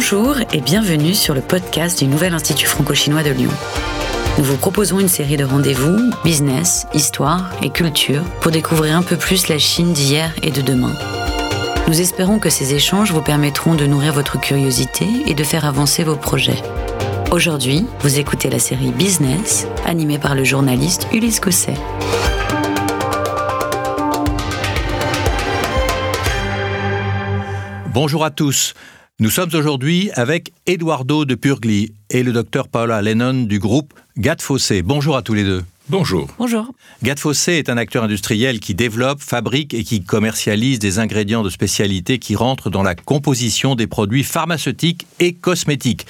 Bonjour et bienvenue sur le podcast du Nouvel Institut franco-chinois de Lyon. Nous vous proposons une série de rendez-vous, business, histoire et culture pour découvrir un peu plus la Chine d'hier et de demain. Nous espérons que ces échanges vous permettront de nourrir votre curiosité et de faire avancer vos projets. Aujourd'hui, vous écoutez la série Business, animée par le journaliste Ulysse Cosset. Bonjour à tous. Nous sommes aujourd'hui avec Eduardo de Purgli et le docteur Paola Lennon du groupe Gatfossé. Bonjour à tous les deux. Bonjour. Bonjour. Gatfossé est un acteur industriel qui développe, fabrique et qui commercialise des ingrédients de spécialité qui rentrent dans la composition des produits pharmaceutiques et cosmétiques.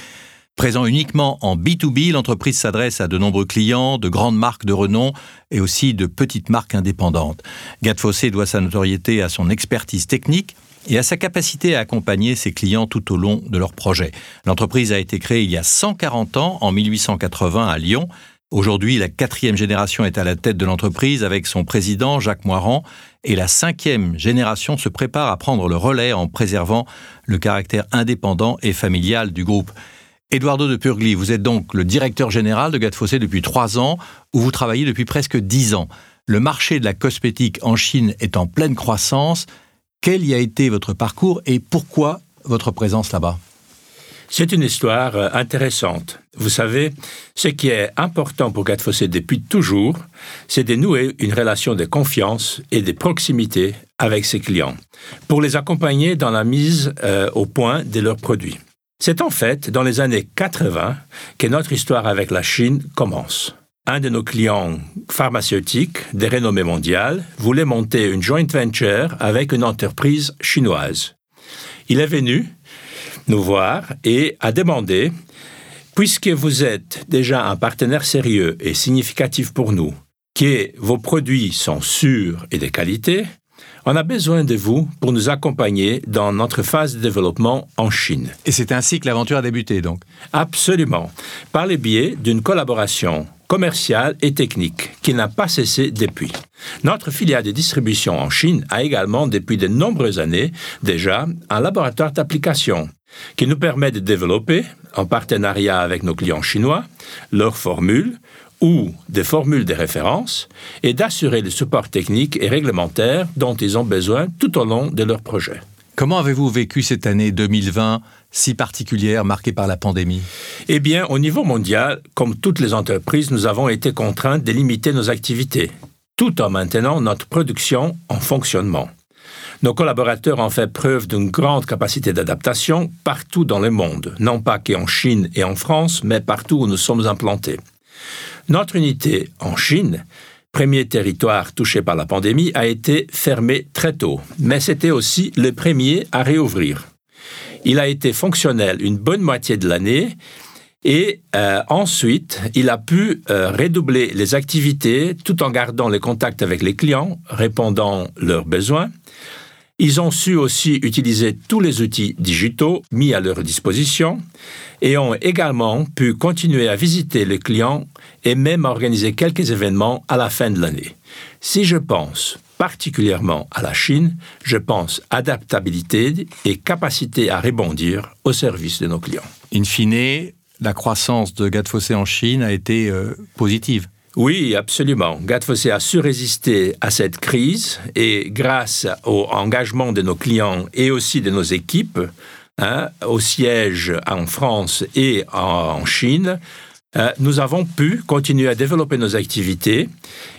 Présent uniquement en B2B, l'entreprise s'adresse à de nombreux clients, de grandes marques de renom et aussi de petites marques indépendantes. Gatfossé doit sa notoriété à son expertise technique, et à sa capacité à accompagner ses clients tout au long de leur projet. L'entreprise a été créée il y a 140 ans, en 1880 à Lyon. Aujourd'hui, la quatrième génération est à la tête de l'entreprise avec son président Jacques Moirand et la cinquième génération se prépare à prendre le relais en préservant le caractère indépendant et familial du groupe. Eduardo de Purgli, vous êtes donc le directeur général de Gatfossé depuis trois ans, où vous travaillez depuis presque dix ans. Le marché de la cosmétique en Chine est en pleine croissance. Quel y a été votre parcours et pourquoi votre présence là-bas? C'est une histoire euh, intéressante. Vous savez, ce qui est important pour Gatfossé depuis toujours, c'est de nouer une relation de confiance et de proximité avec ses clients, pour les accompagner dans la mise euh, au point de leurs produits. C'est en fait dans les années 80 que notre histoire avec la Chine commence un de nos clients pharmaceutiques de renommée mondiale voulait monter une joint venture avec une entreprise chinoise. Il est venu nous voir et a demandé, puisque vous êtes déjà un partenaire sérieux et significatif pour nous, que vos produits sont sûrs et de qualité, on a besoin de vous pour nous accompagner dans notre phase de développement en Chine. Et c'est ainsi que l'aventure a débuté, donc Absolument, par le biais d'une collaboration commerciale et technique qui n'a pas cessé depuis. Notre filiale de distribution en Chine a également depuis de nombreuses années déjà un laboratoire d'application qui nous permet de développer, en partenariat avec nos clients chinois, leurs formules ou des formules de référence et d'assurer le support technique et réglementaire dont ils ont besoin tout au long de leur projet. Comment avez-vous vécu cette année 2020 si particulière marquée par la pandémie? Eh bien, au niveau mondial, comme toutes les entreprises, nous avons été contraints de limiter nos activités, tout en maintenant notre production en fonctionnement. Nos collaborateurs ont fait preuve d'une grande capacité d'adaptation partout dans le monde, non pas qu'en Chine et en France, mais partout où nous sommes implantés. Notre unité en Chine, premier territoire touché par la pandémie, a été fermée très tôt, mais c'était aussi le premier à réouvrir. Il a été fonctionnel une bonne moitié de l'année et euh, ensuite, il a pu euh, redoubler les activités tout en gardant les contacts avec les clients, répondant leurs besoins. Ils ont su aussi utiliser tous les outils digitaux mis à leur disposition et ont également pu continuer à visiter les clients et même organiser quelques événements à la fin de l'année. Si je pense particulièrement à la Chine, je pense adaptabilité et capacité à rebondir au service de nos clients. In fine, la croissance de Gatfossé en Chine a été euh, positive. Oui, absolument. Gatfossé a su résister à cette crise et grâce au engagement de nos clients et aussi de nos équipes, hein, au siège en France et en Chine, euh, nous avons pu continuer à développer nos activités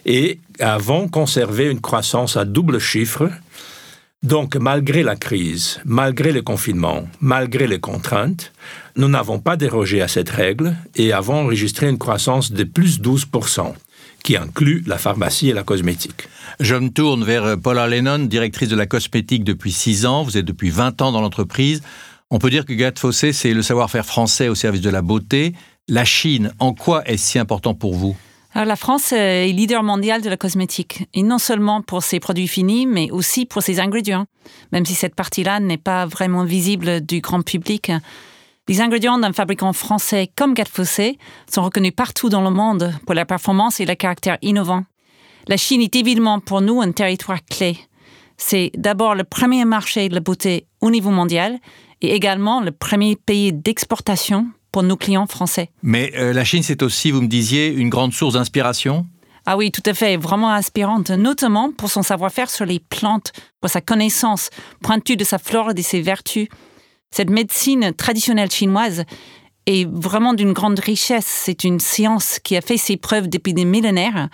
et avons conservé une croissance à double chiffre. Donc, malgré la crise, malgré le confinement, malgré les contraintes, nous n'avons pas dérogé à cette règle et avons enregistré une croissance de plus 12%, qui inclut la pharmacie et la cosmétique. Je me tourne vers Paula Lennon, directrice de la cosmétique depuis 6 ans. Vous êtes depuis 20 ans dans l'entreprise. On peut dire que Gatfossé, c'est le savoir-faire français au service de la beauté. La Chine, en quoi est-ce si important pour vous? Alors, la France est leader mondial de la cosmétique, et non seulement pour ses produits finis, mais aussi pour ses ingrédients, même si cette partie-là n'est pas vraiment visible du grand public. Les ingrédients d'un fabricant français comme Gatfossé sont reconnus partout dans le monde pour leur performance et leur caractère innovant. La Chine est évidemment pour nous un territoire clé. C'est d'abord le premier marché de la beauté au niveau mondial et également le premier pays d'exportation pour nos clients français. Mais euh, la Chine, c'est aussi, vous me disiez, une grande source d'inspiration? Ah oui, tout à fait, vraiment inspirante, notamment pour son savoir-faire sur les plantes, pour sa connaissance pointue de sa flore et de ses vertus. Cette médecine traditionnelle chinoise est vraiment d'une grande richesse. C'est une science qui a fait ses preuves depuis des millénaires.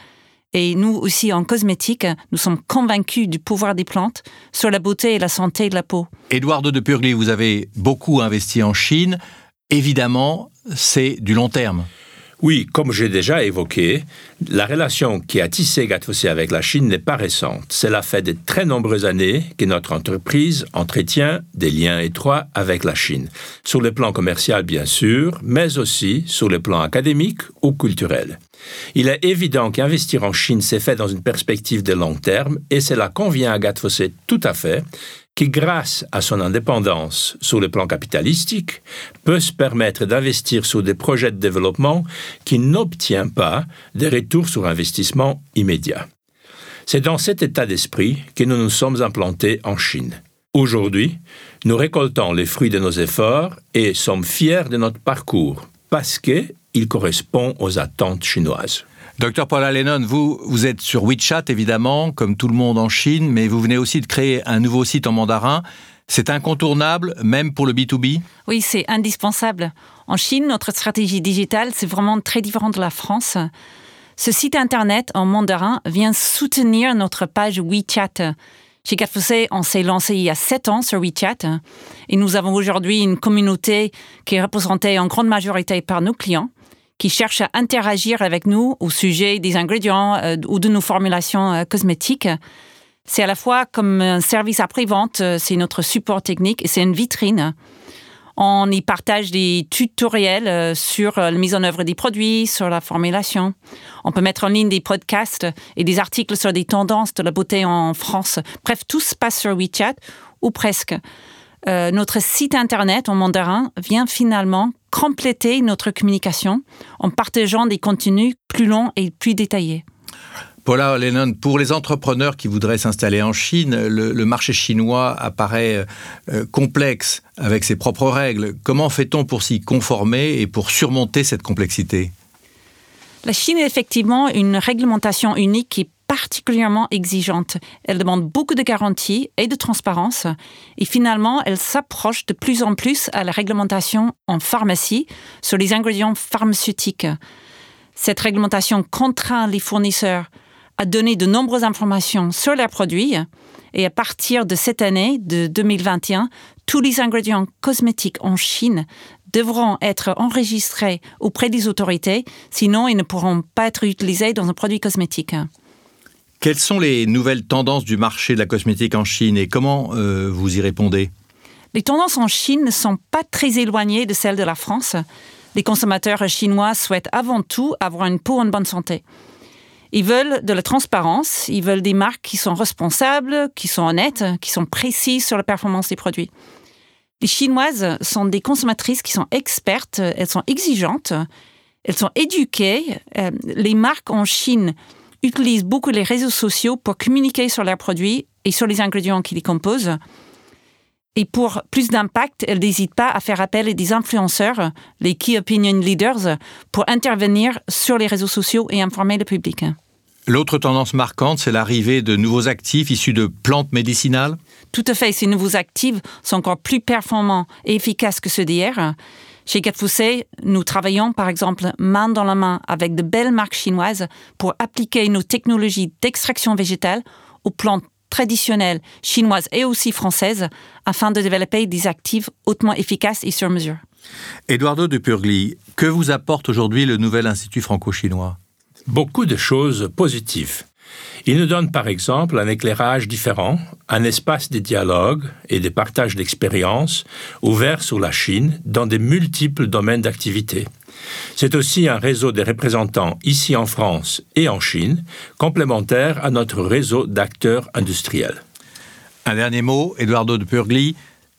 Et nous aussi, en cosmétique, nous sommes convaincus du pouvoir des plantes sur la beauté et la santé de la peau. Eduardo de Purgli, vous avez beaucoup investi en Chine. Évidemment, c'est du long terme. Oui, comme j'ai déjà évoqué, la relation qui a tissé Gatfossé avec la Chine n'est pas récente. Cela fait de très nombreuses années que notre entreprise entretient des liens étroits avec la Chine, sur le plan commercial bien sûr, mais aussi sur le plan académique ou culturel. Il est évident qu'investir en Chine s'est fait dans une perspective de long terme et cela convient à Gatfossé tout à fait qui, grâce à son indépendance sur le plan capitalistique, peut se permettre d'investir sur des projets de développement qui n'obtiennent pas des retours sur investissement immédiats. C'est dans cet état d'esprit que nous nous sommes implantés en Chine. Aujourd'hui, nous récoltons les fruits de nos efforts et sommes fiers de notre parcours parce qu'il correspond aux attentes chinoises. Docteur Paula Lennon, vous, vous êtes sur WeChat évidemment, comme tout le monde en Chine, mais vous venez aussi de créer un nouveau site en mandarin. C'est incontournable, même pour le B2B Oui, c'est indispensable. En Chine, notre stratégie digitale, c'est vraiment très différent de la France. Ce site internet en mandarin vient soutenir notre page WeChat. Chez Catfossé, on s'est lancé il y a sept ans sur WeChat et nous avons aujourd'hui une communauté qui est représentée en grande majorité par nos clients qui cherchent à interagir avec nous au sujet des ingrédients euh, ou de nos formulations euh, cosmétiques. C'est à la fois comme un service après-vente, euh, c'est notre support technique et c'est une vitrine. On y partage des tutoriels sur la mise en œuvre des produits, sur la formulation. On peut mettre en ligne des podcasts et des articles sur des tendances de la beauté en France. Bref, tout se passe sur WeChat, ou presque. notre site internet en mandarin vient finalement compléter notre communication en partageant des contenus plus longs et plus détaillés. Paula Lennon, pour les entrepreneurs qui voudraient s'installer en Chine, le, marché chinois apparaît euh, complexe avec ses propres règles. Comment fait-on pour s'y conformer et pour surmonter cette complexité? La Chine est effectivement une réglementation unique qui particulièrement exigeante. Elle demande beaucoup de garanties et de transparence. Et finalement, elle s'approche de plus en plus à la réglementation en pharmacie sur les ingrédients pharmaceutiques. Cette réglementation contraint les fournisseurs à donner de nombreuses informations sur leurs produits. Et à partir de cette année, de 2021, tous les ingrédients cosmétiques en Chine devront être enregistrés auprès des autorités, sinon ils ne pourront pas être utilisés dans un produit cosmétique. Quelles sont les nouvelles tendances du marché de la cosmétique en Chine et comment euh, vous y répondez? Les tendances en Chine ne sont pas très éloignées de celles de la France. Les consommateurs chinois souhaitent avant tout avoir une peau en bonne santé. Ils veulent de la transparence, ils veulent des marques qui sont responsables, qui sont honnêtes, qui sont précises sur la performance des produits. Les Chinoises sont des consommatrices qui sont expertes, elles sont exigeantes, elles sont éduquées. Euh, les marques en Chine utilisent beaucoup les réseaux sociaux pour communiquer sur leurs produits et sur les ingrédients qui les composent. Et pour plus d'impact, elles n'hésitent pas à faire appel à des influenceurs, les Key Opinion Leaders, pour intervenir sur les réseaux sociaux et informer le public. L'autre tendance marquante, c'est l'arrivée de nouveaux actifs issus de plantes médicinales Tout à fait, ces nouveaux actifs sont encore plus performants et efficaces que ceux d'hier. Chez Gatfousset, nous travaillons par exemple main dans la main avec de belles marques chinoises pour appliquer nos technologies d'extraction végétale aux plantes traditionnelles chinoises et aussi françaises afin de développer des actifs hautement efficaces et sur mesure. Eduardo de Purgli, que vous apporte aujourd'hui le nouvel Institut franco-chinois? Beaucoup de choses positives. Il nous donne par exemple un éclairage différent, un espace de dialogue et de partage d'expériences ouvert sur la Chine dans des multiples domaines d'activité. C'est aussi un réseau de représentants ici en France et en Chine, complémentaire à notre réseau d'acteurs industriels. Un dernier mot, Eduardo de Purgli.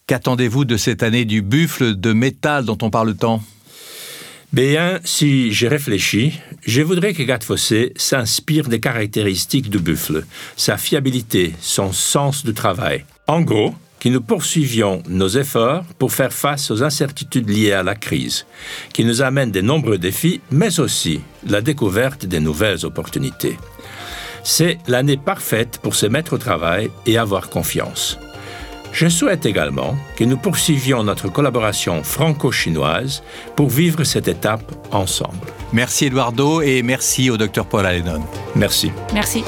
Qu'attendez-vous de cette année du buffle de métal dont on parle tant? Bien, si j'ai réfléchi, je voudrais que Gatfossé s'inspire des caractéristiques du buffle, sa fiabilité, son sens du travail. En gros, que nous poursuivions nos efforts pour faire face aux incertitudes liées à la crise, qui nous amènent de nombreux défis, mais aussi la découverte de nouvelles opportunités. C'est l'année parfaite pour se mettre au travail et avoir confiance. Je souhaite également que nous poursuivions notre collaboration franco-chinoise pour vivre cette étape ensemble. Merci Eduardo et merci au Dr Paul Allen. Merci. Merci.